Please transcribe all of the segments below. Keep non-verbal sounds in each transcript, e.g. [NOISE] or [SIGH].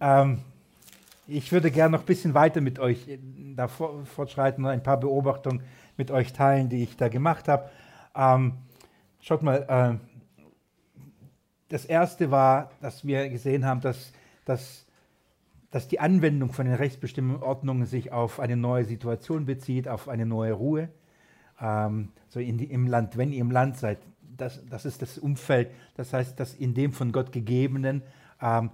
Ähm, ich würde gerne noch ein bisschen weiter mit euch äh, da fortschreiten und ein paar Beobachtungen mit euch teilen, die ich da gemacht habe. Ähm, schaut mal, äh, das erste war, dass wir gesehen haben, dass, dass, dass die Anwendung von den rechtsbestimmten Ordnungen sich auf eine neue Situation bezieht, auf eine neue Ruhe. Ähm, so die, im Land, wenn ihr im Land seid, das, das ist das Umfeld, das heißt, das in dem von Gott gegebenen, ähm,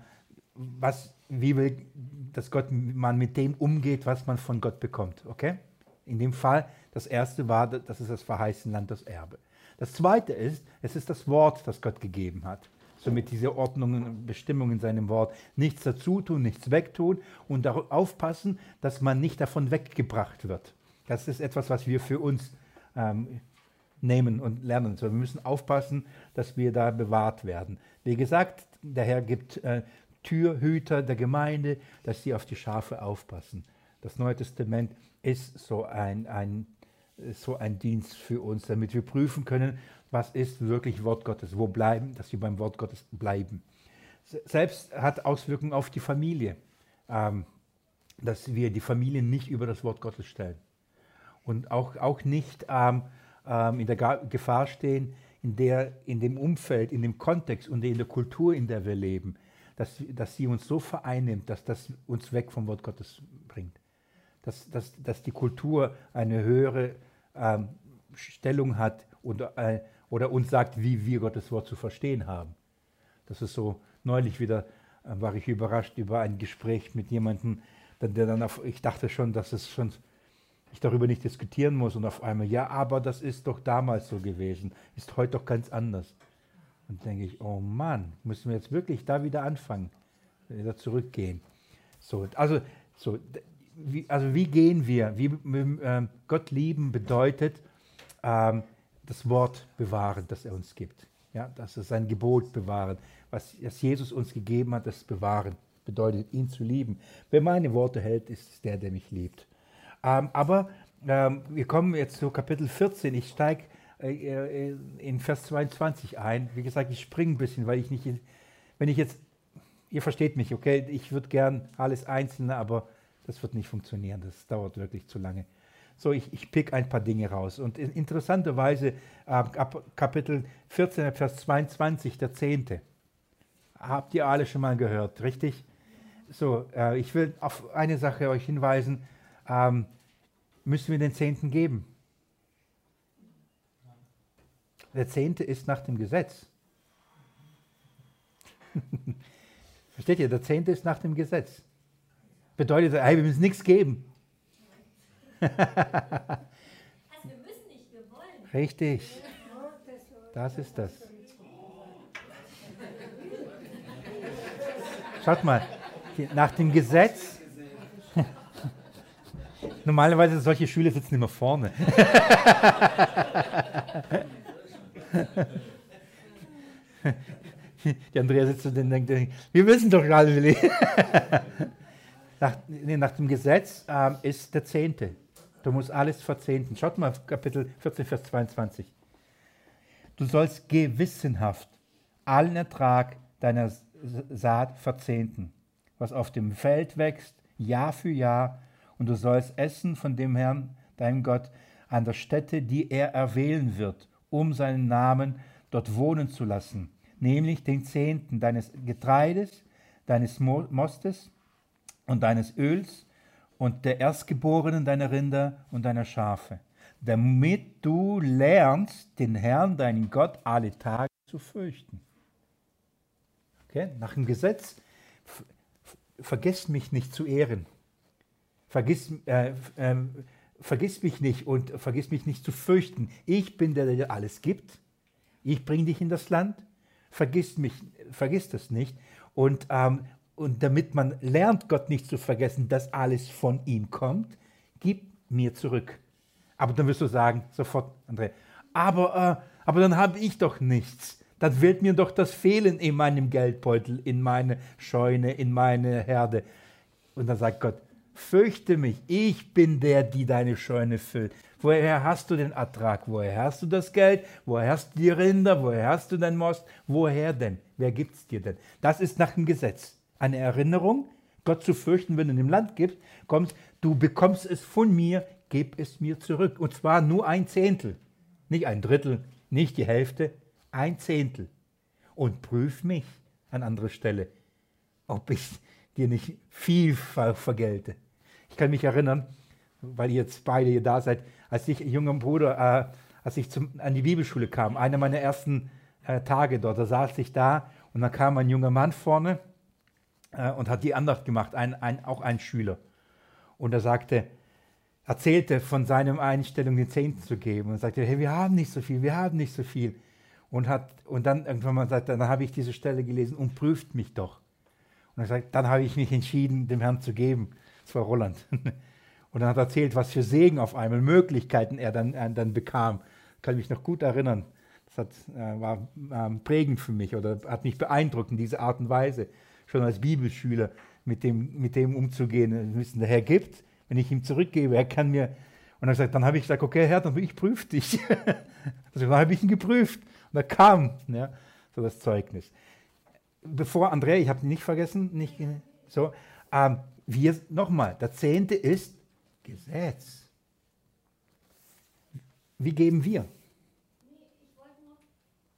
was, wie will, dass Gott, man mit dem umgeht, was man von Gott bekommt. Okay? In dem Fall, das erste war, das ist das verheißene Land, das Erbe. Das zweite ist, es ist das Wort, das Gott gegeben hat. Somit diese Ordnungen und Bestimmungen in seinem Wort. Nichts dazu tun, nichts wegtun und darauf aufpassen, dass man nicht davon weggebracht wird. Das ist etwas, was wir für uns ähm, nehmen und lernen. So, wir müssen aufpassen, dass wir da bewahrt werden. Wie gesagt, der Herr gibt äh, Türhüter der Gemeinde, dass sie auf die Schafe aufpassen. Das Neue Testament ist so ein, ein, so ein Dienst für uns, damit wir prüfen können, was ist wirklich Wort Gottes, wo bleiben, dass wir beim Wort Gottes bleiben. Selbst hat Auswirkungen auf die Familie, ähm, dass wir die Familie nicht über das Wort Gottes stellen und auch, auch nicht ähm, ähm, in der Gefahr stehen, in, der, in dem Umfeld, in dem Kontext und in der Kultur, in der wir leben, dass, dass sie uns so vereinnimmt, dass das uns weg vom Wort Gottes bringt. Dass, dass, dass die Kultur eine höhere ähm, Stellung hat und, äh, oder uns sagt, wie wir Gottes Wort zu verstehen haben. Das ist so, neulich wieder äh, war ich überrascht über ein Gespräch mit jemandem, der dann auf, ich dachte schon, dass es schon ich darüber nicht diskutieren muss und auf einmal, ja, aber das ist doch damals so gewesen, ist heute doch ganz anders. Und denke ich, oh Mann, müssen wir jetzt wirklich da wieder anfangen, wieder zurückgehen. So, also, so, wie, also wie gehen wir? Wie, äh, Gott lieben bedeutet ähm, das Wort bewahren, das er uns gibt. Ja, das ist sein Gebot bewahren. Was, was Jesus uns gegeben hat, das bewahren bedeutet, ihn zu lieben. Wer meine Worte hält, ist der, der mich liebt. Ähm, aber ähm, wir kommen jetzt zu Kapitel 14. Ich steige äh, äh, in Vers 22 ein. Wie gesagt, ich springe ein bisschen, weil ich nicht, wenn ich jetzt, ihr versteht mich, okay, ich würde gern alles Einzelne, aber das wird nicht funktionieren, das dauert wirklich zu lange. So, ich, ich pick ein paar Dinge raus. Und interessanterweise, äh, Kapitel 14, Vers 22, der Zehnte. Habt ihr alle schon mal gehört, richtig? So, äh, ich will auf eine Sache euch hinweisen. Ähm, müssen wir den Zehnten geben? Der Zehnte ist nach dem Gesetz. [LAUGHS] Versteht ihr? Der Zehnte ist nach dem Gesetz. Bedeutet, hey, wir müssen nichts geben. also wir müssen nicht, wir wollen. Richtig. Das ist das. Schaut mal, nach dem Gesetz. [LAUGHS] Normalerweise solche Schüler sitzen immer vorne. [LAUGHS] Die Andrea sitzt und denkt, wir wissen doch gerade, Willi. [LAUGHS] nach, nee, nach dem Gesetz ähm, ist der Zehnte. Du musst alles verzehnten. Schaut mal Kapitel 14, Vers 22. Du sollst gewissenhaft allen Ertrag deiner Saat verzehnten, was auf dem Feld wächst, Jahr für Jahr, und du sollst essen von dem Herrn, deinem Gott, an der Stätte, die er erwählen wird, um seinen Namen dort wohnen zu lassen, nämlich den Zehnten deines Getreides, deines Mostes und deines Öls und der Erstgeborenen deiner Rinder und deiner Schafe, damit du lernst, den Herrn, deinen Gott, alle Tage zu fürchten. Okay? Nach dem Gesetz, vergiss mich nicht zu ehren. Vergiss, äh, äh, vergiss mich nicht und vergiss mich nicht zu fürchten. Ich bin der, der dir alles gibt. Ich bringe dich in das Land. Vergiss mich, vergiss das nicht. Und, ähm, und damit man lernt, Gott nicht zu vergessen, dass alles von ihm kommt, gib mir zurück. Aber dann wirst du sagen, sofort, André, aber, äh, aber dann habe ich doch nichts. Dann wird mir doch das fehlen in meinem Geldbeutel, in meine Scheune, in meine Herde. Und dann sagt Gott, fürchte mich, ich bin der, die deine Scheune füllt. Woher hast du den Ertrag? Woher hast du das Geld? Woher hast du die Rinder? Woher hast du den Most? Woher denn? Wer gibt es dir denn? Das ist nach dem Gesetz. Eine Erinnerung, Gott zu fürchten, wenn du in dem Land gibst, kommst, du bekommst es von mir, gib es mir zurück. Und zwar nur ein Zehntel. Nicht ein Drittel, nicht die Hälfte, ein Zehntel. Und prüf mich an anderer Stelle, ob ich dir nicht vielfach vergelte. Ich kann mich erinnern, weil ihr jetzt beide hier da seid, als ich junger Bruder, äh, als ich zum, an die Bibelschule kam, einer meiner ersten äh, Tage dort, da saß ich da und dann kam ein junger Mann vorne äh, und hat die Andacht gemacht, ein, ein, auch ein Schüler. Und er sagte, erzählte von seiner Einstellung, den Zehnten zu geben und sagte, hey, wir haben nicht so viel, wir haben nicht so viel. Und, hat, und dann irgendwann mal sagt, dann habe ich diese Stelle gelesen und prüft mich doch. Und er sagt, dann habe ich mich entschieden, dem Herrn zu geben. Das war Roland. [LAUGHS] Und dann hat er erzählt, was für Segen auf einmal, Möglichkeiten er dann, er dann bekam. Kann mich noch gut erinnern. Das hat, äh, war äh, prägend für mich oder hat mich beeindruckt in dieser Art und Weise, schon als Bibelschüler mit dem, mit dem umzugehen. Wissen, der Herr gibt, wenn ich ihm zurückgebe, er kann mir. Und er sagt, dann habe ich gesagt, okay, Herr, dann ich prüfe dich. [LAUGHS] also, dann habe ich ihn geprüft. Und da kam ja, so das Zeugnis. Bevor Andrea, ich habe ihn nicht vergessen, nicht so, ähm, wir nochmal, der Zehnte ist Gesetz. Wie geben wir? Nee, ich wollte nur,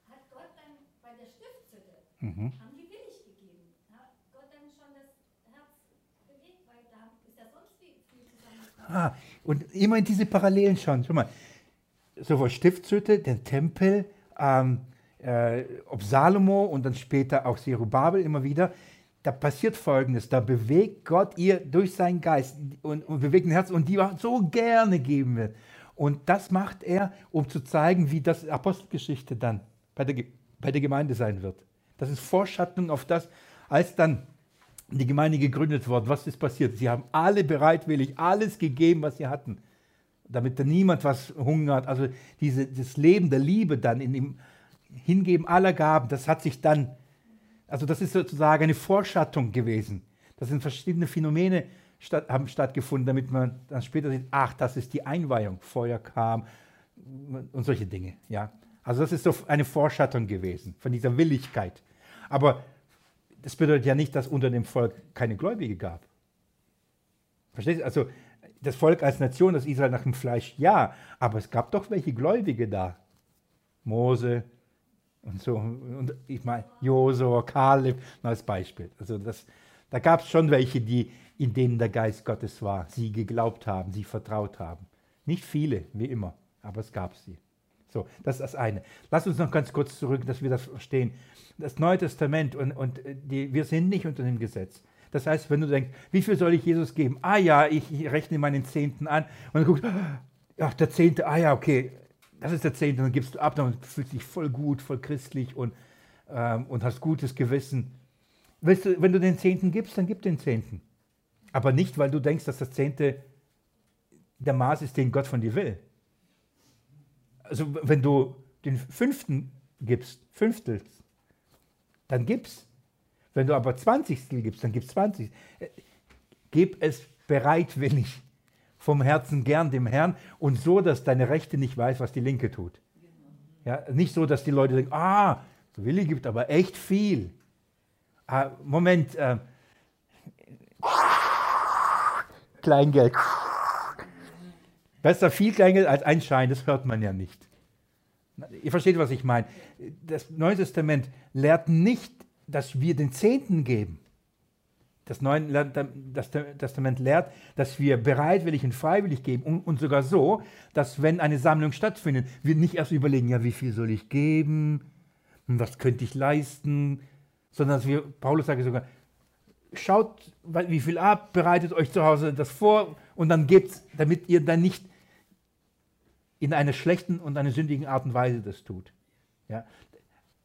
hat Gott dann bei der Stiftshütte, mhm. haben die willig gegeben? Hat Gott dann schon das Herz bewegt, weil da ist ja sonst viel, viel zusammengekommen. Ah, und immer in diese Parallelen schon. Schau mal, sowohl Stiftshütte, den Tempel, ähm, äh, ob Salomo und dann später auch Zerubabel immer wieder, da passiert Folgendes, da bewegt Gott ihr durch seinen Geist und, und bewegt ein Herz und die so gerne geben wird. Und das macht er, um zu zeigen, wie das Apostelgeschichte dann bei der, bei der Gemeinde sein wird. Das ist Vorschattung auf das, als dann die Gemeinde gegründet wurde. Was ist passiert? Sie haben alle bereitwillig alles gegeben, was sie hatten, damit da niemand was hungert. Also diese, das Leben der Liebe dann in dem Hingeben aller Gaben, das hat sich dann also das ist sozusagen eine Vorschattung gewesen. Das sind verschiedene Phänomene statt, haben stattgefunden, damit man dann später sieht, ach, das ist die Einweihung, Feuer kam und solche Dinge. Ja. Also das ist so eine Vorschattung gewesen von dieser Willigkeit. Aber das bedeutet ja nicht, dass unter dem Volk keine Gläubige gab. Verstehst du? Also das Volk als Nation, das Israel nach dem Fleisch, ja, aber es gab doch welche Gläubige da. Mose, und so. Und ich meine, Josua, Kaleb als Beispiel. Also das, da gab es schon welche, die, in denen der Geist Gottes war, sie geglaubt haben, sie vertraut haben. Nicht viele, wie immer, aber es gab sie. So, das ist das eine. Lass uns noch ganz kurz zurück, dass wir das verstehen. Das Neue Testament und, und die, wir sind nicht unter dem Gesetz. Das heißt, wenn du denkst, wie viel soll ich Jesus geben? Ah ja, ich, ich rechne meinen Zehnten an und dann guckst, [GASPS] ach, der Zehnte, ah ja, okay, das ist der Zehnte, dann gibst du ab, dann fühlst du dich voll gut, voll christlich und, ähm, und hast gutes Gewissen. Weißt du, wenn du den Zehnten gibst, dann gib den Zehnten. Aber nicht, weil du denkst, dass das Zehnte der Maß ist, den Gott von dir will. Also wenn du den Fünften gibst, Fünftel, dann gib's. Wenn du aber Zwanzigstel gibst, dann gibst 20. Äh, gib es bereitwillig vom Herzen gern dem Herrn und so, dass deine Rechte nicht weiß, was die Linke tut. Ja, nicht so, dass die Leute denken, ah, Willi gibt aber echt viel. Ah, Moment, äh, Kleingeld. Besser viel Kleingeld als ein Schein, das hört man ja nicht. Ihr versteht, was ich meine. Das Neue Testament lehrt nicht, dass wir den Zehnten geben. Das Neue Testament lehrt, dass wir bereitwillig und freiwillig geben und, und, sogar so, dass wenn eine Sammlung stattfindet, wir nicht erst überlegen, ja, wie viel soll ich geben, was könnte ich leisten, sondern dass wir, Paulus sagt sogar, schaut, wie viel ab, bereitet euch zu Hause das vor und dann gebt damit ihr dann nicht in einer schlechten und einer sündigen Art und Weise das tut. Ja.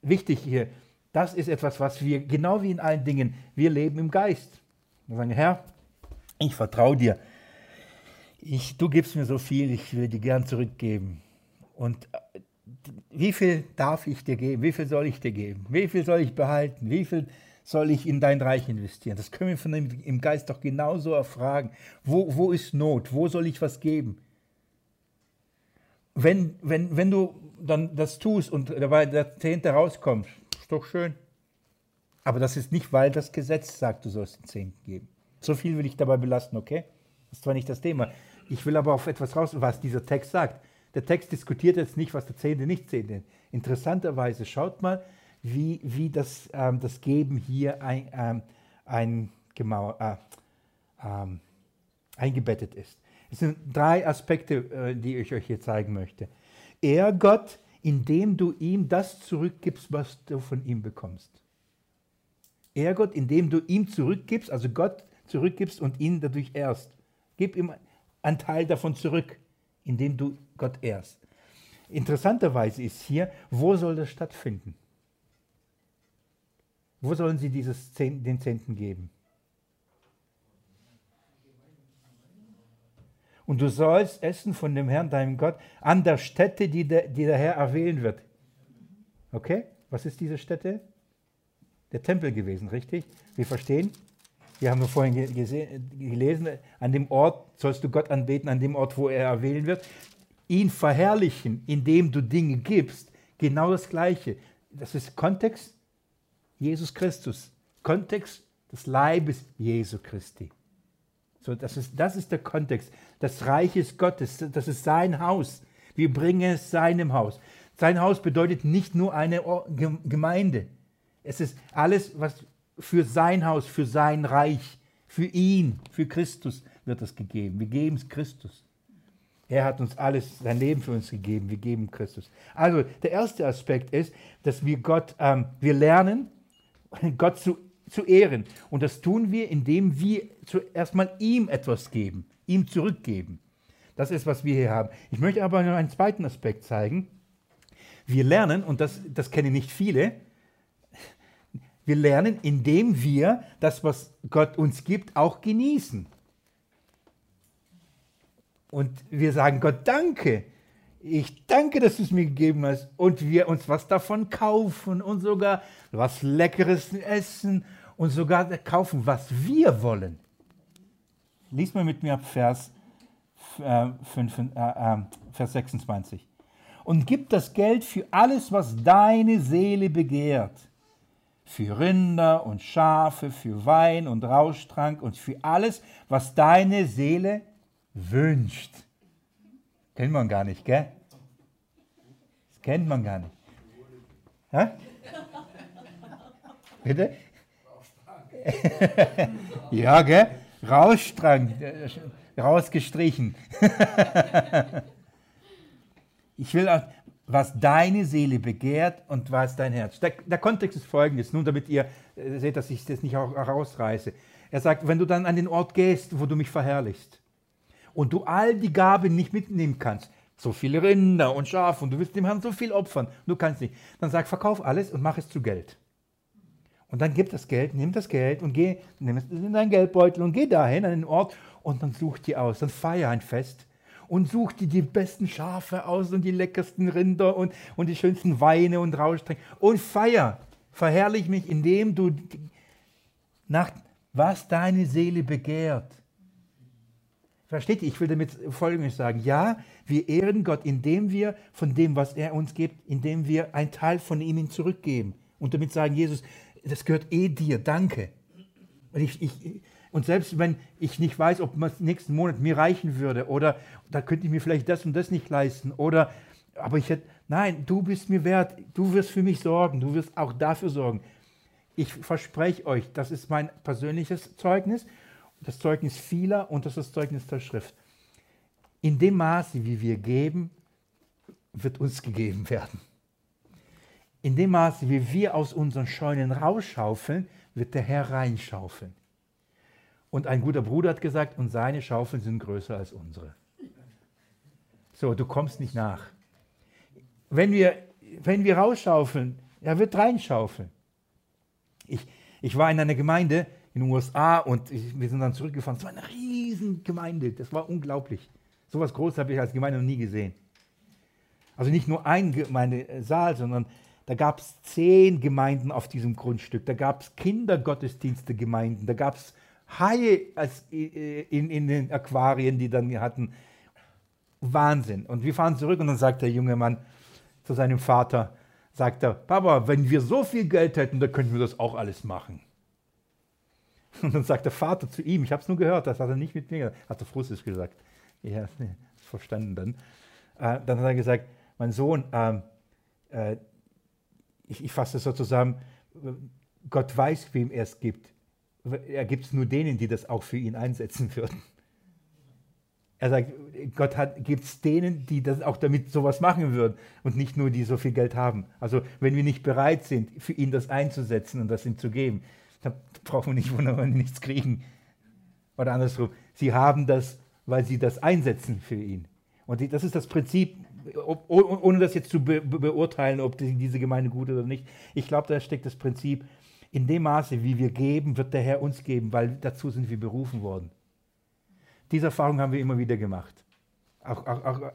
Wichtig hier, das ist etwas, was wir, genau wie in allen Dingen, wir leben im Geist. Wir sagen, Herr, ich vertraue dir. Ich, du gibst mir so viel, ich will dir gern zurückgeben. Und wie viel darf ich dir geben? Wie viel soll ich dir geben? Wie viel soll ich behalten? Wie viel soll ich in dein Reich investieren? Das können wir von dem, im Geist doch genauso erfragen. Wo, wo ist Not? Wo soll ich was geben? Wenn, wenn, wenn du dann das tust und dabei der Zehnte rauskommt, ist doch schön. Aber das ist nicht, weil das Gesetz sagt, du sollst den Zehnten geben. So viel will ich dabei belasten, okay? Das ist zwar nicht das Thema. Ich will aber auf etwas raus, was dieser Text sagt. Der Text diskutiert jetzt nicht, was der Zehnte nicht Zehnte. Interessanterweise, schaut mal, wie, wie das, ähm, das Geben hier ein, ähm, ein, äh, ähm, eingebettet ist. Es sind drei Aspekte, äh, die ich euch hier zeigen möchte. Er, Gott, indem du ihm das zurückgibst, was du von ihm bekommst. Er, Gott, indem du ihm zurückgibst, also Gott zurückgibst und ihn dadurch ehrst. Gib ihm einen Teil davon zurück, indem du Gott ehrst. Interessanterweise ist hier, wo soll das stattfinden? Wo sollen sie dieses Zehn, den Zehnten geben? Und du sollst essen von dem Herrn, deinem Gott, an der Stätte, die der, die der Herr erwählen wird. Okay? Was ist diese Stätte? Der Tempel gewesen, richtig? Wir verstehen? Wir haben vorhin gelesen, an dem Ort sollst du Gott anbeten, an dem Ort, wo er erwählen wird. Ihn verherrlichen, indem du Dinge gibst. Genau das Gleiche. Das ist Kontext Jesus Christus. Kontext des Leibes Jesu Christi. So, das, ist, das ist der Kontext. Das Reich ist Gottes, das ist sein Haus. Wir bringen es seinem Haus. Sein Haus bedeutet nicht nur eine Gemeinde. Es ist alles, was für sein Haus, für sein Reich, für ihn, für Christus wird es gegeben. Wir geben es Christus. Er hat uns alles, sein Leben für uns gegeben. Wir geben Christus. Also der erste Aspekt ist, dass wir Gott, ähm, wir lernen, Gott zu, zu ehren. Und das tun wir, indem wir zuerst mal ihm etwas geben, ihm zurückgeben. Das ist, was wir hier haben. Ich möchte aber noch einen zweiten Aspekt zeigen. Wir lernen, und das, das kennen nicht viele, wir lernen, indem wir das, was Gott uns gibt, auch genießen. Und wir sagen Gott danke ich danke, dass du es mir gegeben hast und wir uns was davon kaufen und sogar was Leckeres essen und sogar kaufen, was wir wollen. Lies mal mit mir ab Vers, äh, 5, äh, äh, Vers 26. Und gib das Geld für alles, was deine Seele begehrt. Für Rinder und Schafe, für Wein und Rauschtrank und für alles, was deine Seele wünscht. Kennt man gar nicht, gell? Das kennt man gar nicht. Hä? Bitte? [LAUGHS] ja, gell? Rausstrang, rausgestrichen. [LAUGHS] ich will auch, was deine Seele begehrt und was dein Herz. Der, der Kontext ist folgendes, nun damit ihr äh, seht, dass ich das nicht auch herausreiße. Er sagt, wenn du dann an den Ort gehst, wo du mich verherrlichst, und du all die Gaben nicht mitnehmen kannst, so viele Rinder und Schafe und du willst dem Herrn so viel opfern, du kannst nicht, dann sag, verkauf alles und mach es zu Geld. Und dann gib das Geld, nimm das Geld und geh, nimm es in deinen Geldbeutel und geh dahin an den Ort und dann such dir aus, dann feier ein Fest und such dir die besten Schafe aus und die leckersten Rinder und, und die schönsten Weine und Rauschtränke und feier, verherrlich mich, indem du nach was deine Seele begehrt, Versteht ihr? Ich will damit Folgendes sagen. Ja, wir ehren Gott, indem wir von dem, was er uns gibt, indem wir einen Teil von ihm zurückgeben. Und damit sagen, Jesus, das gehört eh dir, danke. Und, ich, ich, und selbst wenn ich nicht weiß, ob es nächsten Monat mir reichen würde oder da könnte ich mir vielleicht das und das nicht leisten oder, aber ich hätte, nein, du bist mir wert, du wirst für mich sorgen, du wirst auch dafür sorgen. Ich verspreche euch, das ist mein persönliches Zeugnis das Zeugnis vieler und das ist das Zeugnis der Schrift. In dem Maße, wie wir geben, wird uns gegeben werden. In dem Maße, wie wir aus unseren Scheunen rausschaufeln, wird der Herr reinschaufeln. Und ein guter Bruder hat gesagt, und seine Schaufeln sind größer als unsere. So, du kommst nicht nach. Wenn wir, wenn wir rausschaufeln, er wird reinschaufeln. Ich, ich war in einer Gemeinde, in den USA und ich, wir sind dann zurückgefahren. Es war eine riesen Gemeinde, das war unglaublich. So etwas Großes habe ich als Gemeinde noch nie gesehen. Also nicht nur ein Gemeindesaal, sondern Da gab es zehn Gemeinden auf diesem Grundstück. Da gab es Kindergottesdienste Gemeinden. Da gab es Haie als, äh, in, in den Aquarien, die dann hatten. Wahnsinn. Und wir fahren zurück und dann sagt der junge Mann zu seinem Vater, sagt er, Papa, wenn wir so viel Geld hätten, dann könnten wir das auch alles machen. [LAUGHS] Und dann sagt der Vater zu ihm, ich habe es nur gehört, das hat er nicht mit mir, hat er Russisch gesagt. Ja, [LAUGHS] verstanden dann. Äh, dann hat er gesagt, mein Sohn, ähm, äh, ich, ich fasse es so zusammen, Gott weiß, wem er es gibt. Er gibt es nur denen, die das auch für ihn einsetzen würden. Er sagt, Gott gibt es denen, die das auch damit sowas machen würden und nicht nur die so viel Geld haben. Also wenn wir nicht bereit sind, für ihn das einzusetzen und das ihm zu geben, dann brauchen wir nicht wundern, wenn wir nichts kriegen. Oder andersrum, sie haben das, weil sie das einsetzen für ihn. Und das ist das Prinzip, ohne das jetzt zu be beurteilen, ob diese Gemeinde gut oder nicht. Ich glaube, da steckt das Prinzip, in dem Maße, wie wir geben, wird der Herr uns geben, weil dazu sind wir berufen worden. Diese Erfahrung haben wir immer wieder gemacht. Auch, auch, auch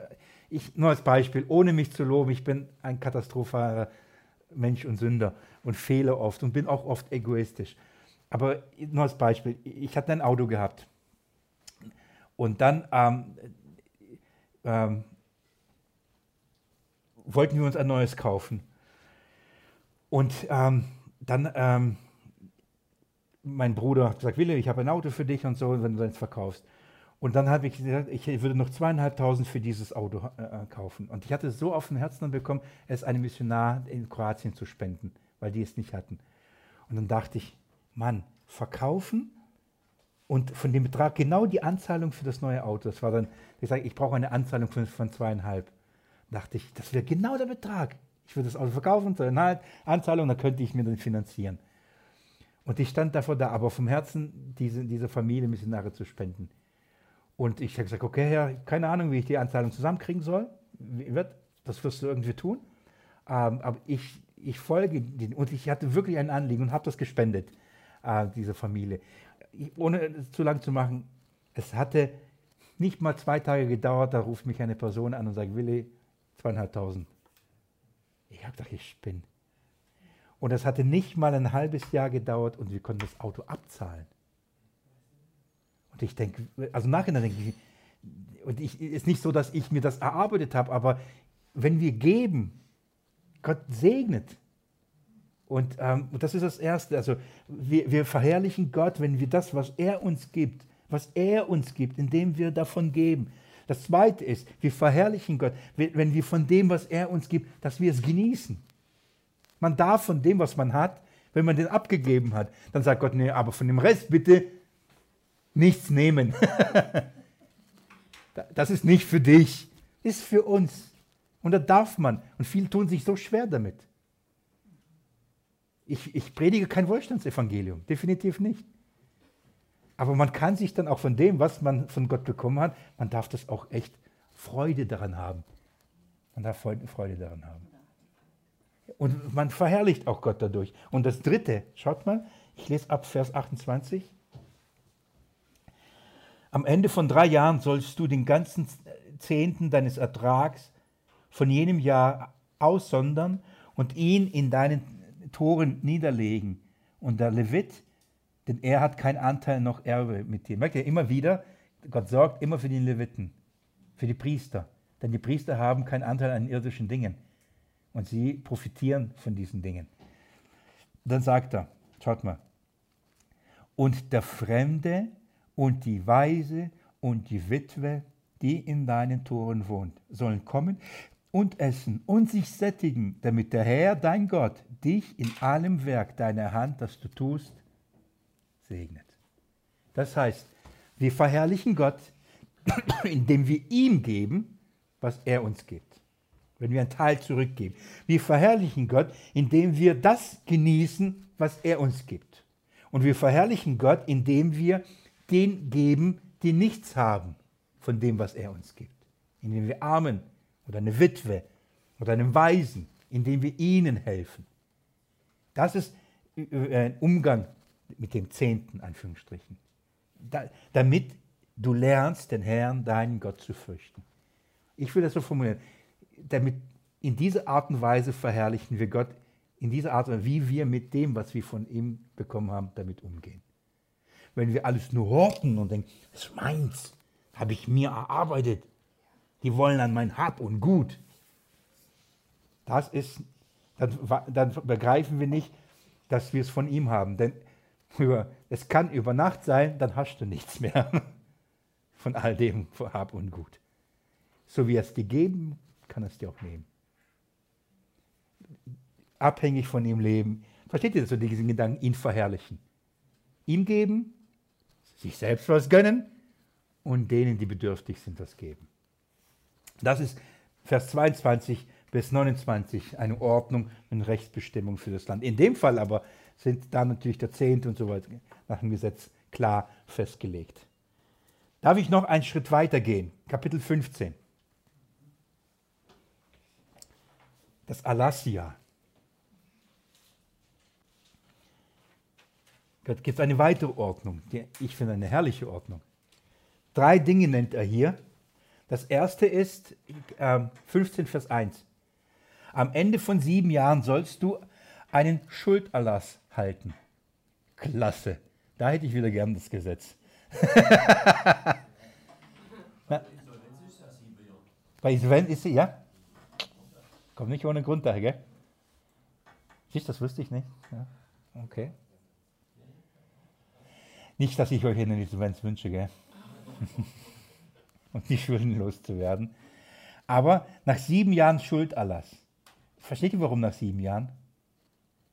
ich, nur als Beispiel, ohne mich zu loben, ich bin ein katastrophaler Mensch und Sünder und fehle oft und bin auch oft egoistisch. Aber nur als Beispiel, ich hatte ein Auto gehabt und dann ähm, ähm, wollten wir uns ein neues kaufen. Und ähm, dann ähm, mein Bruder hat gesagt, Wille, ich habe ein Auto für dich und so, wenn du es verkaufst. Und dann habe ich gesagt, ich würde noch zweieinhalbtausend für dieses Auto äh, kaufen. Und ich hatte so auf dem Herzen bekommen, es einem Missionar in Kroatien zu spenden, weil die es nicht hatten. Und dann dachte ich, Mann, verkaufen und von dem Betrag genau die Anzahlung für das neue Auto. Das war dann, ich sage, ich brauche eine Anzahlung von, von zweieinhalb. Dachte ich, das wäre genau der Betrag. Ich würde das Auto verkaufen, zweieinhalb Anzahlung, dann könnte ich mir dann finanzieren. Und ich stand davor da, aber vom Herzen diese, diese Familie Missionare zu spenden. Und ich habe gesagt, okay, Herr, keine Ahnung, wie ich die Anzahlung zusammenkriegen soll. Wird, das wirst du irgendwie tun. Ähm, aber ich, ich folge den. Und ich hatte wirklich ein Anliegen und habe das gespendet, äh, diese Familie. Ohne es zu lang zu machen, es hatte nicht mal zwei Tage gedauert, da ruft mich eine Person an und sagt, Willi, zweieinhalbtausend. Ich habe gedacht, ich spinne. Und es hatte nicht mal ein halbes Jahr gedauert und wir konnten das Auto abzahlen. Und ich denke, also nachher denke ich, und ich ist nicht so, dass ich mir das erarbeitet habe, aber wenn wir geben, Gott segnet. Und, ähm, das ist das Erste. Also wir, wir verherrlichen Gott, wenn wir das, was er uns gibt, was er uns gibt, indem wir davon geben. Das Zweite ist, wir verherrlichen Gott, wenn wir von dem, was er uns gibt, dass wir es genießen. Man darf von dem, was man hat, wenn man den abgegeben hat, dann sagt Gott, nee, aber von dem Rest bitte nichts nehmen. [LAUGHS] das ist nicht für dich, ist für uns. Und da darf man. Und viele tun sich so schwer damit. Ich, ich predige kein Wohlstandsevangelium, definitiv nicht. Aber man kann sich dann auch von dem, was man von Gott bekommen hat, man darf das auch echt Freude daran haben. Man darf Freude daran haben. Und man verherrlicht auch Gott dadurch. Und das Dritte, schaut mal, ich lese ab Vers 28. Am Ende von drei Jahren sollst du den ganzen Zehnten deines Ertrags von jenem Jahr aussondern und ihn in deinen Toren niederlegen. Und der Levit, denn er hat keinen Anteil noch Erbe mit dir. Merkt ihr immer wieder, Gott sorgt immer für die Leviten, für die Priester. Denn die Priester haben keinen Anteil an irdischen Dingen. Und sie profitieren von diesen Dingen. Dann sagt er, schaut mal, und der Fremde, und die Weise und die Witwe, die in deinen Toren wohnt, sollen kommen und essen und sich sättigen, damit der Herr, dein Gott, dich in allem Werk deiner Hand, das du tust, segnet. Das heißt, wir verherrlichen Gott, [COUGHS] indem wir ihm geben, was er uns gibt. Wenn wir einen Teil zurückgeben. Wir verherrlichen Gott, indem wir das genießen, was er uns gibt. Und wir verherrlichen Gott, indem wir den geben, die nichts haben von dem, was er uns gibt. Indem wir Armen oder eine Witwe oder einem Waisen, indem wir ihnen helfen. Das ist äh, ein Umgang mit dem Zehnten, Anführungsstrichen. Da, damit du lernst, den Herrn, deinen Gott zu fürchten. Ich will das so formulieren. Damit in dieser Art und Weise verherrlichen wir Gott, in dieser Art, wie wir mit dem, was wir von ihm bekommen haben, damit umgehen. Wenn wir alles nur horten und denken, das ist meins, habe ich mir erarbeitet, die wollen an mein Hab und Gut. Das ist, dann, dann begreifen wir nicht, dass wir es von ihm haben. Denn es kann über Nacht sein, dann hast du nichts mehr [LAUGHS] von all dem Hab und Gut. So wie er es dir geben, kann er es dir auch nehmen. Abhängig von ihm leben. Versteht ihr so diesen Gedanken? Ihn verherrlichen. Ihm geben, sich selbst was gönnen und denen, die bedürftig sind, was geben. Das ist Vers 22 bis 29 eine Ordnung und Rechtsbestimmung für das Land. In dem Fall aber sind da natürlich der Zehnte und so weiter nach dem Gesetz klar festgelegt. Darf ich noch einen Schritt weiter gehen? Kapitel 15. Das Alassia. Gott gibt eine weitere Ordnung, die ich finde eine herrliche Ordnung. Drei Dinge nennt er hier. Das erste ist äh, 15 Vers 1. Am Ende von sieben Jahren sollst du einen Schulderlass halten. Klasse. Da hätte ich wieder gern das Gesetz. [LAUGHS] Bei Insolvenz ist sie, ja? Kommt nicht ohne Grund daher, gell? Siehst das wusste ich nicht. Ja. Okay. Nicht, dass ich euch eine Insolvenz wünsche, gell? [LAUGHS] Und nicht schuldenlos zu werden. Aber nach sieben Jahren Schulderlass. Versteht ihr, warum nach sieben Jahren?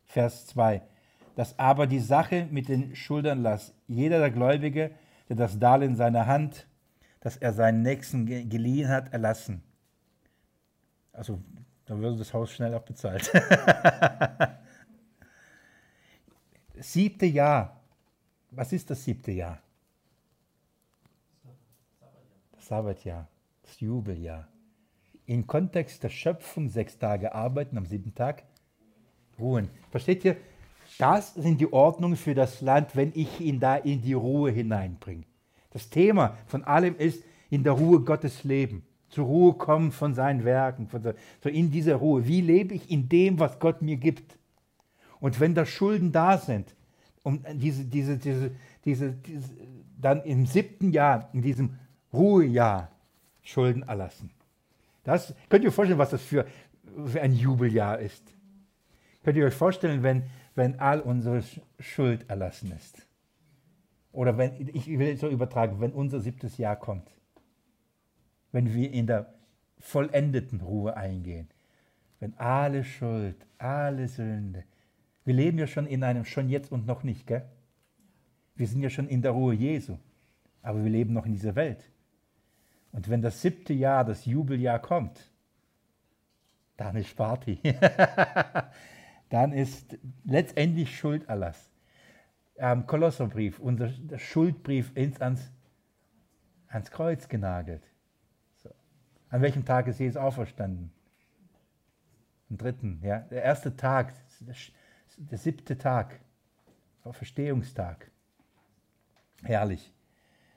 Vers 2. Dass aber die Sache mit den Schuldenlass jeder der Gläubige, der das Darlehen in seiner Hand, das er seinen Nächsten geliehen hat, erlassen. Also, da würde das Haus schnell auch bezahlt. [LAUGHS] siebte Jahr. Was ist das siebte Jahr? Das Sabbatjahr, das Jubeljahr. Im Kontext der Schöpfung sechs Tage arbeiten, am siebten Tag ruhen. Versteht ihr? Das sind die Ordnungen für das Land, wenn ich ihn da in die Ruhe hineinbringe. Das Thema von allem ist, in der Ruhe Gottes leben. Zur Ruhe kommen von seinen Werken. Von der, so in dieser Ruhe. Wie lebe ich in dem, was Gott mir gibt? Und wenn da Schulden da sind, um diese, diese, diese, diese, diese dann im siebten Jahr, in diesem Ruhejahr, Schulden erlassen. Das könnt ihr euch vorstellen, was das für, für ein Jubeljahr ist. Könnt ihr euch vorstellen, wenn, wenn all unsere Schuld erlassen ist? Oder wenn, ich will so übertragen, wenn unser siebtes Jahr kommt, wenn wir in der vollendeten Ruhe eingehen, wenn alle Schuld, alle Sünde, wir leben ja schon in einem schon jetzt und noch nicht, gell? Wir sind ja schon in der Ruhe Jesu, aber wir leben noch in dieser Welt. Und wenn das siebte Jahr, das Jubeljahr kommt, dann ist Party. [LAUGHS] dann ist letztendlich Schulderlass. Ähm, Kolosserbrief, unser Schuldbrief ins, ans, ans Kreuz genagelt. So. An welchem Tag ist Jesus auferstanden? Am dritten, ja. Der erste Tag, der, siebte Tag, Auferstehungstag. Herrlich.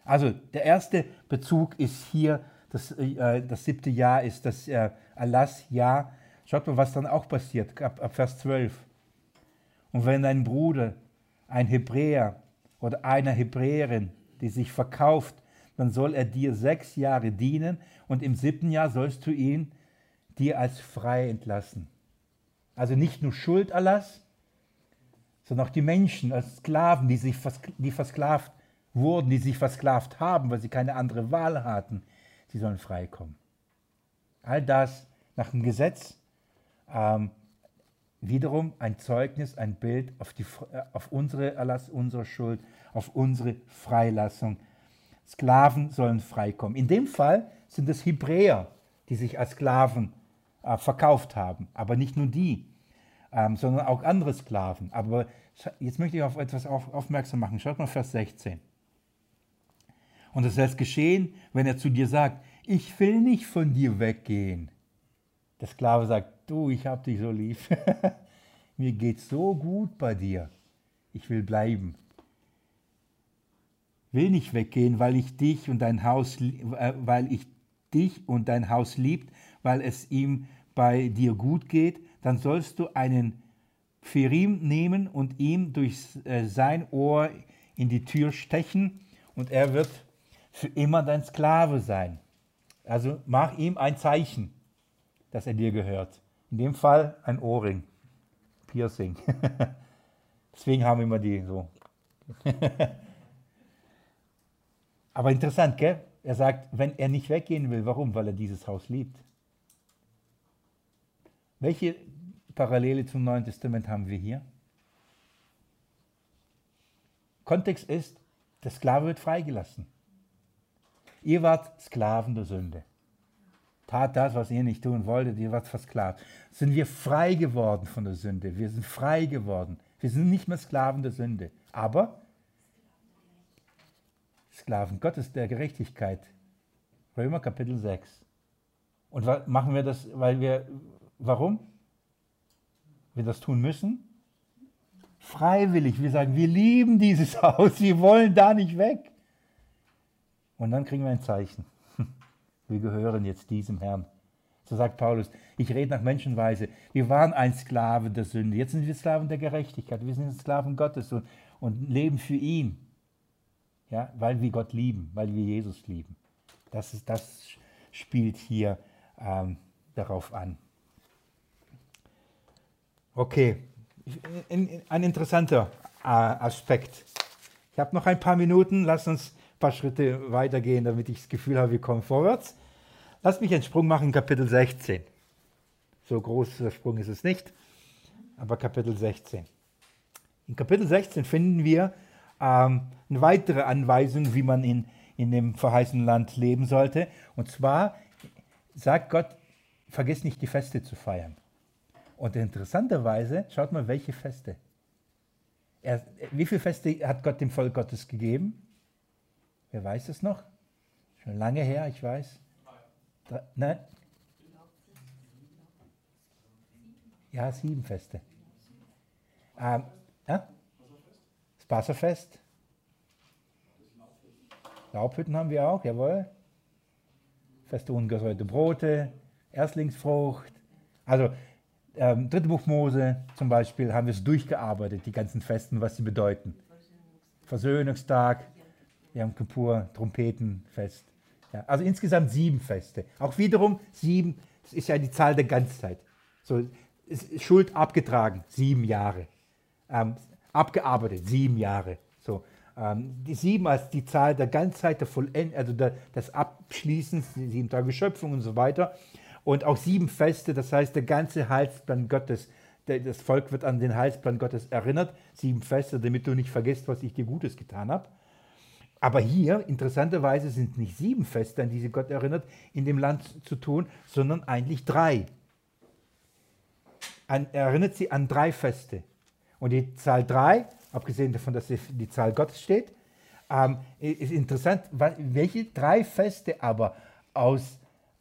Also der erste Bezug ist hier, das, äh, das siebte Jahr ist das äh, Erlassjahr Schaut mal, was dann auch passiert, ab, ab Vers 12. Und wenn ein Bruder, ein Hebräer oder eine Hebräerin, die sich verkauft, dann soll er dir sechs Jahre dienen und im siebten Jahr sollst du ihn dir als frei entlassen. Also nicht nur Schulderlass, sondern auch die Menschen als Sklaven, die sich die versklavt wurden, die sich versklavt haben, weil sie keine andere Wahl hatten, sie sollen freikommen. All das nach dem Gesetz ähm, wiederum ein Zeugnis, ein Bild auf, die, äh, auf unsere Erlass, unsere Schuld, auf unsere Freilassung. Sklaven sollen freikommen. In dem Fall sind es Hebräer, die sich als Sklaven äh, verkauft haben. Aber nicht nur die, ähm, sondern auch andere Sklaven. Aber jetzt möchte ich auf etwas auf, aufmerksam machen. Schaut mal Vers 16. Und es soll geschehen, wenn er zu dir sagt, ich will nicht von dir weggehen. Der Sklave sagt, du, ich habe dich so lieb. [LAUGHS] Mir geht so gut bei dir. Ich will bleiben. Will nicht weggehen, weil ich dich und dein Haus, äh, weil ich dich und dein Haus liebt, weil es ihm bei dir gut geht, dann sollst du einen Pherim nehmen und ihm durch äh, sein Ohr in die Tür stechen und er wird für immer dein Sklave sein. Also mach ihm ein Zeichen, dass er dir gehört. In dem Fall ein Ohrring, Piercing. [LAUGHS] Deswegen haben wir immer die so. [LAUGHS] Aber interessant, gell? Er sagt, wenn er nicht weggehen will, warum? Weil er dieses Haus liebt. Welche Parallele zum Neuen Testament haben wir hier? Kontext ist, der Sklave wird freigelassen. Ihr wart Sklaven der Sünde. Tat das, was ihr nicht tun wolltet, ihr wart versklavt. Sind wir frei geworden von der Sünde? Wir sind frei geworden. Wir sind nicht mehr Sklaven der Sünde, aber Sklaven Gottes der Gerechtigkeit. Römer Kapitel 6. Und machen wir das, weil wir, warum? Wir das tun müssen? Freiwillig. Wir sagen, wir lieben dieses [LAUGHS] Haus, wir wollen da nicht weg. Und dann kriegen wir ein Zeichen. Wir gehören jetzt diesem Herrn. So sagt Paulus, ich rede nach Menschenweise. Wir waren ein Sklave der Sünde, jetzt sind wir Sklaven der Gerechtigkeit. Wir sind Sklaven Gottes und, und leben für ihn. Ja, weil wir Gott lieben, weil wir Jesus lieben. Das, ist, das spielt hier ähm, darauf an. Okay, ein interessanter äh, Aspekt. Ich habe noch ein paar Minuten, lass uns paar Schritte weitergehen, damit ich das Gefühl habe, wir kommen vorwärts. Lass mich einen Sprung machen, Kapitel 16. So groß der Sprung ist es nicht, aber Kapitel 16. In Kapitel 16 finden wir ähm, eine weitere Anweisung, wie man in, in dem verheißenen Land leben sollte. Und zwar sagt Gott, vergiss nicht die Feste zu feiern. Und interessanterweise, schaut mal, welche Feste. Er, wie viele Feste hat Gott dem Volk Gottes gegeben? Wer weiß es noch? Schon lange her, ich weiß. Drei, nein? Ja, sieben Feste. Ähm, ja? Das Passafest. Laubhütten haben wir auch, jawohl. Feste ungesäuerte Brote, Erstlingsfrucht. Also ähm, dritte Buch Mose zum Beispiel haben wir es durchgearbeitet, die ganzen Festen, was sie bedeuten. Versöhnungstag, Yom Kippur, Trompetenfest. Ja, also insgesamt sieben Feste. Auch wiederum sieben, das ist ja die Zahl der Ganzzeit. So, Schuld abgetragen, sieben Jahre. Ähm, abgearbeitet, sieben Jahre. So, ähm, die sieben als die Zahl der Ganzzeit, der Vollend, also der, des Abschließens, die sieben Tage Schöpfung und so weiter und auch sieben Feste, das heißt der ganze Heilsplan Gottes, das Volk wird an den Heilsplan Gottes erinnert, sieben Feste, damit du nicht vergisst, was ich dir Gutes getan habe. Aber hier, interessanterweise, sind nicht sieben Feste, an die sie Gott erinnert, in dem Land zu tun, sondern eigentlich drei. An, er erinnert sie an drei Feste. Und die Zahl drei, abgesehen davon, dass die Zahl Gottes steht, ähm, ist interessant, welche drei Feste aber aus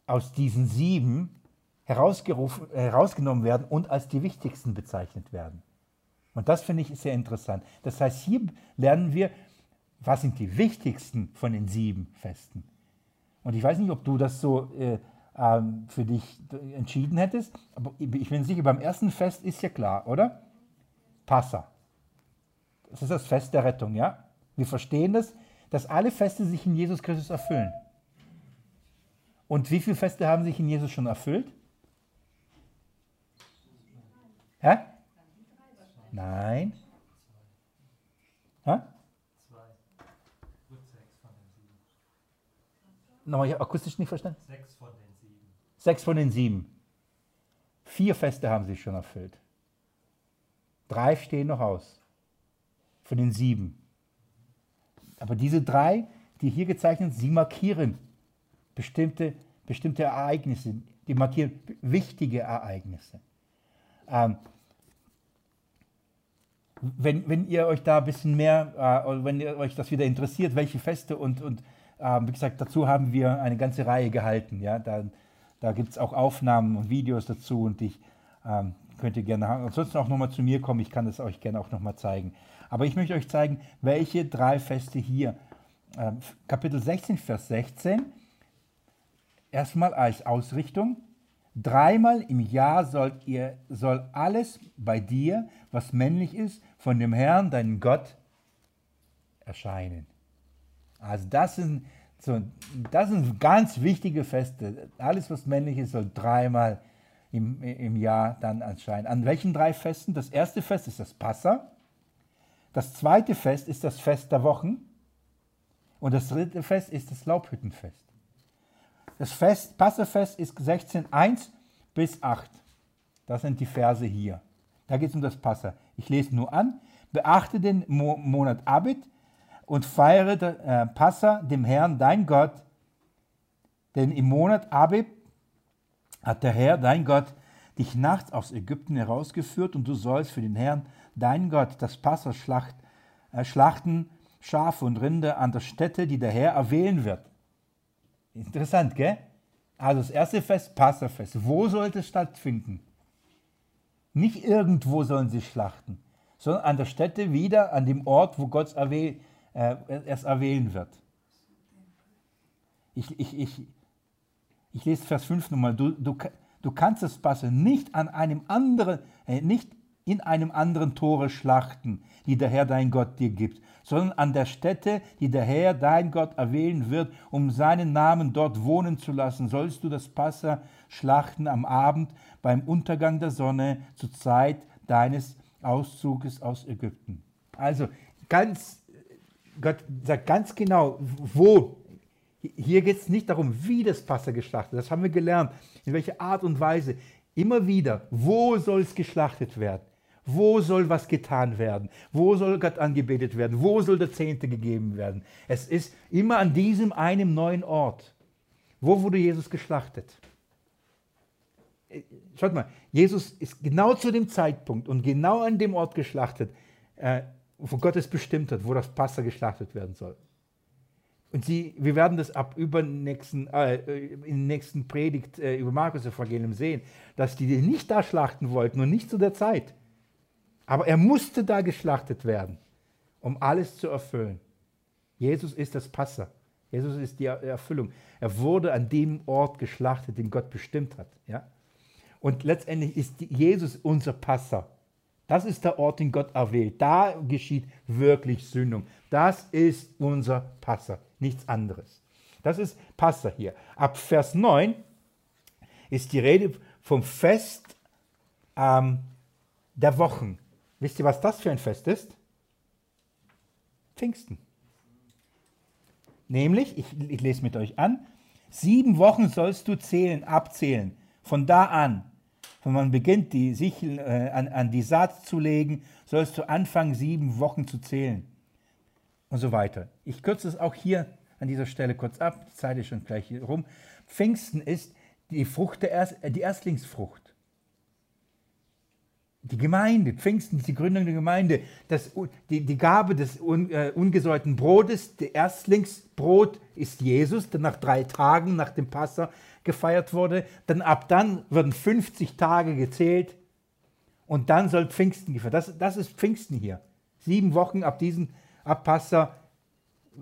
aus diesen sieben herausgenommen werden und als die wichtigsten bezeichnet werden. Und das finde ich sehr interessant. Das heißt, hier lernen wir, was sind die wichtigsten von den sieben Festen. Und ich weiß nicht, ob du das so äh, ähm, für dich entschieden hättest, aber ich bin sicher, beim ersten Fest ist ja klar, oder? Passa. Das ist das Fest der Rettung, ja? Wir verstehen das, dass alle Feste sich in Jesus Christus erfüllen. Und wie viele Feste haben sich in Jesus schon erfüllt? Hä? Nein. Hä? Nochmal, ich habe akustisch nicht verstanden. Sechs von den sieben. Sechs von den sieben. Vier Feste haben sich schon erfüllt. Drei stehen noch aus. Von den sieben. Aber diese drei, die hier gezeichnet sind, sie markieren bestimmte, bestimmte Ereignisse, die markieren wichtige Ereignisse. Ähm, wenn, wenn ihr euch da ein bisschen mehr, äh, wenn ihr euch das wieder interessiert, welche Feste und, und äh, wie gesagt, dazu haben wir eine ganze Reihe gehalten. Ja? Da, da gibt es auch Aufnahmen und Videos dazu und ich ähm, könnt ihr gerne. Ansonsten auch nochmal zu mir kommen, ich kann es euch gerne auch nochmal zeigen. Aber ich möchte euch zeigen, welche drei Feste hier. Äh, Kapitel 16, Vers 16 erstmal als Ausrichtung, Dreimal im Jahr sollt ihr, soll alles bei dir, was männlich ist, von dem Herrn, deinem Gott, erscheinen. Also das sind, so, das sind ganz wichtige Feste. Alles, was männlich ist, soll dreimal im, im Jahr dann erscheinen. An welchen drei Festen? Das erste Fest ist das Passa. Das zweite Fest ist das Fest der Wochen. Und das dritte Fest ist das Laubhüttenfest. Das Fest, Passafest ist 16.1 bis 8. Das sind die Verse hier. Da geht es um das Passa. Ich lese nur an. Beachte den Mo Monat Abid und feiere äh, Passa dem Herrn, dein Gott. Denn im Monat Abib hat der Herr, dein Gott, dich nachts aus Ägypten herausgeführt und du sollst für den Herrn, dein Gott, das Passa schlacht, äh, schlachten, Schafe und Rinder an der Stätte, die der Herr erwählen wird. Interessant, gell? Also das erste Fest, Passafest. Wo sollte es stattfinden? Nicht irgendwo sollen sie schlachten, sondern an der Stätte wieder, an dem Ort, wo Gott erwäh äh, es erwählen wird. Ich, ich, ich, ich lese Vers 5 nochmal. Du, du, du kannst das Passe nicht an einem anderen, äh, nicht in einem anderen Tore schlachten, die der Herr dein Gott dir gibt, sondern an der Stätte, die der Herr dein Gott erwählen wird, um seinen Namen dort wohnen zu lassen, sollst du das Passa schlachten am Abend beim Untergang der Sonne zur Zeit deines Auszuges aus Ägypten. Also ganz, Gott sagt ganz genau, wo. Hier geht es nicht darum, wie das Passa geschlachtet wird. Das haben wir gelernt. In welcher Art und Weise. Immer wieder, wo soll es geschlachtet werden? Wo soll was getan werden? Wo soll Gott angebetet werden? Wo soll der Zehnte gegeben werden? Es ist immer an diesem einen neuen Ort. Wo wurde Jesus geschlachtet? Äh, schaut mal, Jesus ist genau zu dem Zeitpunkt und genau an dem Ort geschlachtet, äh, wo Gott es bestimmt hat, wo das Passa geschlachtet werden soll. Und sie, wir werden das ab über nächsten, äh, in der nächsten Predigt äh, über Markus Evangelium sehen, dass die nicht da schlachten wollten und nicht zu der Zeit. Aber er musste da geschlachtet werden, um alles zu erfüllen. Jesus ist das Passer. Jesus ist die Erfüllung. Er wurde an dem Ort geschlachtet, den Gott bestimmt hat. Ja? Und letztendlich ist Jesus unser Passer. Das ist der Ort, den Gott erwählt. Da geschieht wirklich Sündung. Das ist unser Passer, nichts anderes. Das ist Passer hier. Ab Vers 9 ist die Rede vom Fest ähm, der Wochen. Wisst ihr, was das für ein Fest ist? Pfingsten. Nämlich, ich, ich lese mit euch an, sieben Wochen sollst du zählen, abzählen. Von da an, wenn man beginnt, die Sichel äh, an, an die Saat zu legen, sollst du anfangen, sieben Wochen zu zählen. Und so weiter. Ich kürze es auch hier an dieser Stelle kurz ab, die Zeit ist schon gleich rum. Pfingsten ist die Frucht der Erst, äh, die Erstlingsfrucht die Gemeinde, Pfingsten ist die Gründung der Gemeinde, das, die, die Gabe des un, äh, ungesäuerten Brotes, der Erstlingsbrot ist Jesus, der nach drei Tagen nach dem Passa gefeiert wurde. Dann ab dann werden 50 Tage gezählt und dann soll Pfingsten gefeiert. Das, das ist Pfingsten hier. Sieben Wochen ab diesem ab Passa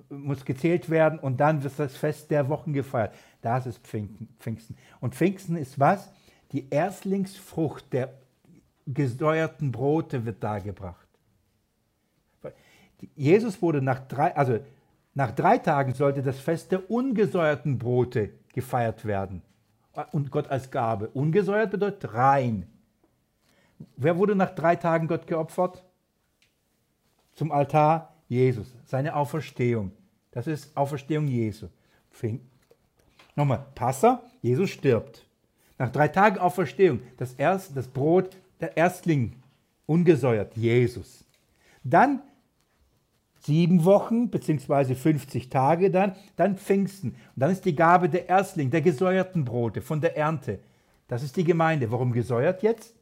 muss gezählt werden und dann wird das Fest der Wochen gefeiert. Das ist Pfingsten. Und Pfingsten ist was? Die Erstlingsfrucht der gesäuerten Brote wird dargebracht. Jesus wurde nach drei, also nach drei Tagen sollte das Fest der ungesäuerten Brote gefeiert werden. Und Gott als Gabe. Ungesäuert bedeutet rein. Wer wurde nach drei Tagen Gott geopfert? Zum Altar Jesus, seine Auferstehung. Das ist Auferstehung Jesu. Nochmal, Passa, Jesus stirbt. Nach drei Tagen Auferstehung, das, erste, das Brot der Erstling, ungesäuert, Jesus. Dann sieben Wochen bzw. 50 Tage dann, dann Pfingsten. Und dann ist die Gabe der Erstling, der gesäuerten Brote von der Ernte. Das ist die Gemeinde. Warum gesäuert jetzt?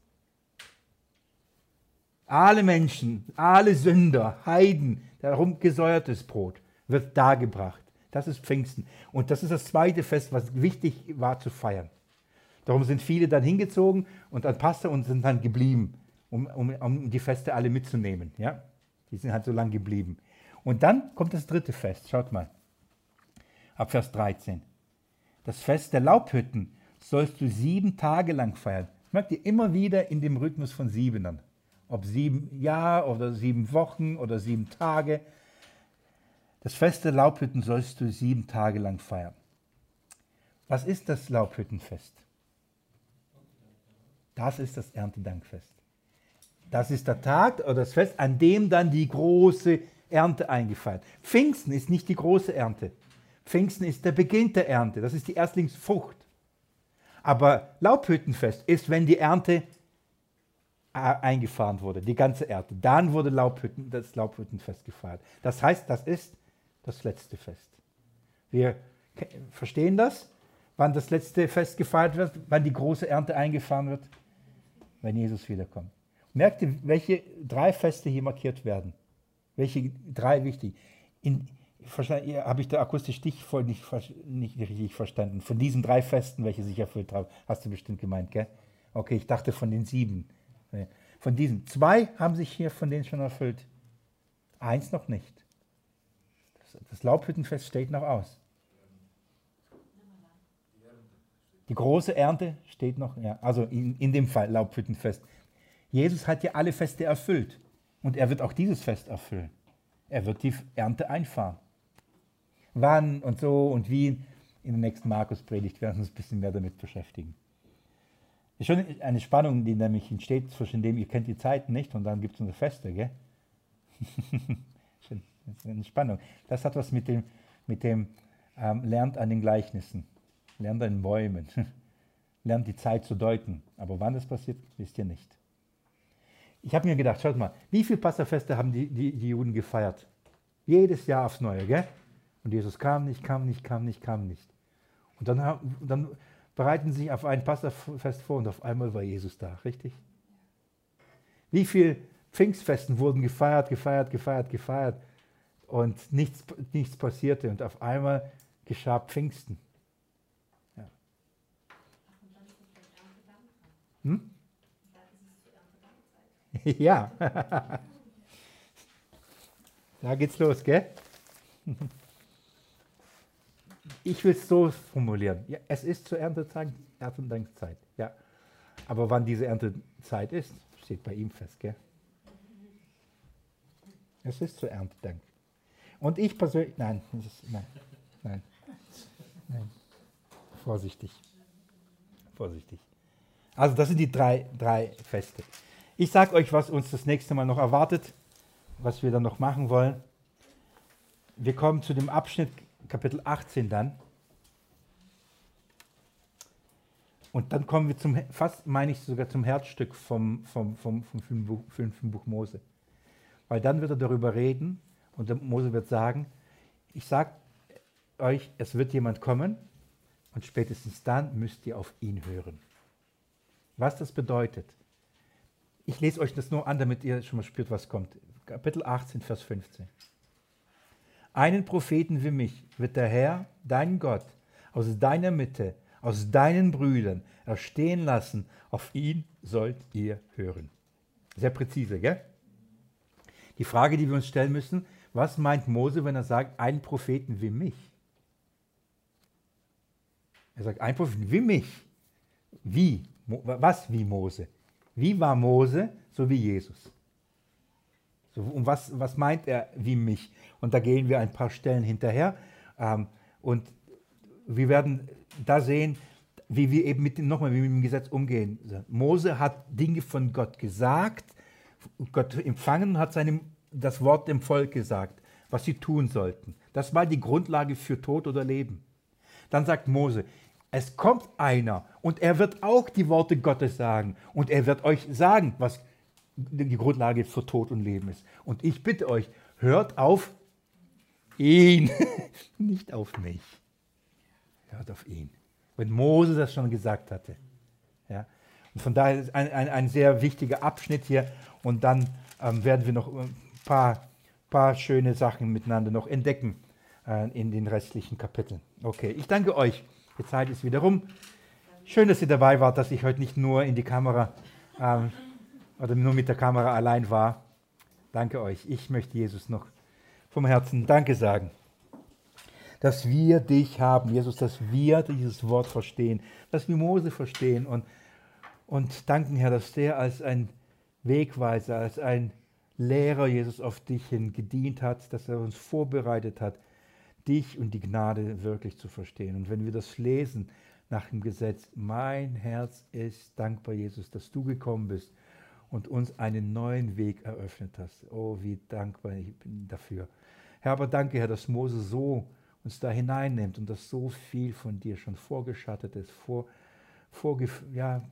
Alle Menschen, alle Sünder, Heiden, darum gesäuertes Brot wird dargebracht. Das ist Pfingsten. Und das ist das zweite Fest, was wichtig war zu feiern. Darum sind viele dann hingezogen und an Pastor und sind dann geblieben, um, um, um die Feste alle mitzunehmen. Ja? Die sind halt so lange geblieben. Und dann kommt das dritte Fest. Schaut mal. Ab Vers 13. Das Fest der Laubhütten. sollst du sieben Tage lang feiern. Merkt ihr immer wieder in dem Rhythmus von Siebenern. Ob sieben Jahre oder sieben Wochen oder sieben Tage. Das Fest der Laubhütten sollst du sieben Tage lang feiern. Was ist das Laubhüttenfest? Das ist das Erntedankfest. Das ist der Tag oder das Fest, an dem dann die große Ernte eingefeiert. Pfingsten ist nicht die große Ernte. Pfingsten ist der Beginn der Ernte. Das ist die Erstlingsfrucht. Aber Laubhüttenfest ist, wenn die Ernte äh, eingefahren wurde, die ganze Ernte. Dann wurde Laubhütten, das Laubhüttenfest gefeiert. Das heißt, das ist das letzte Fest. Wir verstehen das, wann das letzte Fest gefeiert wird, wann die große Ernte eingefahren wird, wenn Jesus wiederkommt. Merkt ihr, welche drei Feste hier markiert werden? Welche drei wichtig? Habe ich da akustisch dich voll nicht, nicht richtig verstanden? Von diesen drei Festen, welche sich erfüllt haben, hast du bestimmt gemeint, gell? Okay, ich dachte von den sieben. Von diesen zwei haben sich hier von denen schon erfüllt. Eins noch nicht. Das Laubhüttenfest steht noch aus. Die große Ernte steht noch, ja, also in, in dem Fall Laubhüttenfest. Jesus hat ja alle Feste erfüllt und er wird auch dieses Fest erfüllen. Er wird die Ernte einfahren. Wann und so und wie in der nächsten Markus-Predigt werden wir uns ein bisschen mehr damit beschäftigen. Ist schon eine Spannung, die nämlich entsteht zwischen dem, ihr kennt die Zeiten nicht und dann gibt es unsere Feste, gell? [LAUGHS] das ist eine Spannung. Das hat was mit dem, mit dem ähm, lernt an den Gleichnissen, lernt an den Bäumen, [LAUGHS] lernt die Zeit zu deuten. Aber wann das passiert, wisst ihr nicht. Ich habe mir gedacht, schaut mal, wie viele Passafeste haben die, die, die Juden gefeiert? Jedes Jahr aufs Neue, gell? Und Jesus kam nicht, kam nicht, kam nicht, kam nicht. Und dann, dann bereiten sie sich auf ein Passafest vor und auf einmal war Jesus da, richtig? Wie viele Pfingstfesten wurden gefeiert, gefeiert, gefeiert, gefeiert und nichts, nichts passierte und auf einmal geschah Pfingsten. Hm? [LAUGHS] ja. [LAUGHS] da geht's los, gell? Ich will es so formulieren. Ja, es ist zur Erntezeit, Erntedankzeit. Ja. Aber wann diese Erntezeit ist, steht bei ihm fest, gell? Es ist zur Erntedank. Und ich persönlich, nein, ist, nein, nein, nein. Vorsichtig. Vorsichtig. Also das sind die drei, drei Feste. Ich sage euch, was uns das nächste Mal noch erwartet, was wir dann noch machen wollen. Wir kommen zu dem Abschnitt Kapitel 18 dann. Und dann kommen wir zum, fast meine ich sogar zum Herzstück vom, vom, vom, vom fünften Buch Mose. Weil dann wird er darüber reden und der Mose wird sagen, ich sage euch, es wird jemand kommen und spätestens dann müsst ihr auf ihn hören. Was das bedeutet, ich lese euch das nur an, damit ihr schon mal spürt, was kommt. Kapitel 18, Vers 15. Einen Propheten wie mich wird der Herr, dein Gott, aus deiner Mitte, aus deinen Brüdern erstehen lassen. Auf ihn sollt ihr hören. Sehr präzise, gell? Die Frage, die wir uns stellen müssen, was meint Mose, wenn er sagt, einen Propheten wie mich? Er sagt, ein Propheten wie mich. Wie? Was wie Mose? Wie war Mose, so wie Jesus? So, und was, was meint er wie mich? Und da gehen wir ein paar Stellen hinterher. Ähm, und wir werden da sehen, wie wir eben mit dem, nochmal, wie wir mit dem Gesetz umgehen. Mose hat Dinge von Gott gesagt, Gott empfangen und hat seinem, das Wort dem Volk gesagt, was sie tun sollten. Das war die Grundlage für Tod oder Leben. Dann sagt Mose, es kommt einer und er wird auch die Worte Gottes sagen und er wird euch sagen, was die Grundlage für Tod und Leben ist. Und ich bitte euch, hört auf ihn, [LAUGHS] nicht auf mich. Hört auf ihn. Wenn Mose das schon gesagt hatte. Ja. Und von daher ist ein, ein, ein sehr wichtiger Abschnitt hier. Und dann ähm, werden wir noch ein paar, paar schöne Sachen miteinander noch entdecken äh, in den restlichen Kapiteln. Okay, ich danke euch. Die Zeit ist wieder rum. Schön, dass ihr dabei wart, dass ich heute nicht nur in die Kamera ähm, oder nur mit der Kamera allein war. Danke euch. Ich möchte Jesus noch vom Herzen Danke sagen. dass wir dich haben, Jesus, dass wir dieses Wort verstehen, dass wir Mose verstehen und, und danken, Herr, dass der als ein Wegweiser, als ein Lehrer, Jesus, auf dich hin gedient hat, dass er uns vorbereitet hat, dich und die Gnade wirklich zu verstehen. Und wenn wir das lesen nach dem Gesetz, mein Herz ist dankbar, Jesus, dass du gekommen bist und uns einen neuen Weg eröffnet hast. Oh, wie dankbar ich bin dafür. Herr, aber danke, Herr, dass Mose so uns da hineinnimmt und dass so viel von dir schon vorgeschattet ist, vor, vor ja,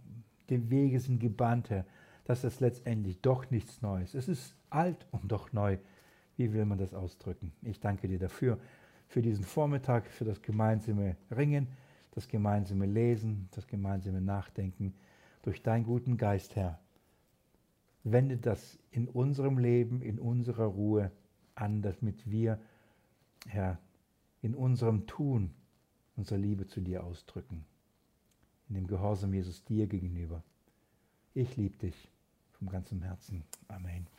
die Wege sind gebannt, Herr, dass es letztendlich doch nichts Neues. Es ist alt und doch neu. Wie will man das ausdrücken? Ich danke dir dafür, für diesen Vormittag, für das gemeinsame Ringen, das gemeinsame Lesen, das gemeinsame Nachdenken durch deinen guten Geist, Herr. Wende das in unserem Leben, in unserer Ruhe an, damit wir, Herr, in unserem Tun unsere Liebe zu dir ausdrücken. In dem Gehorsam Jesus dir gegenüber. Ich liebe dich vom ganzen Herzen. Amen.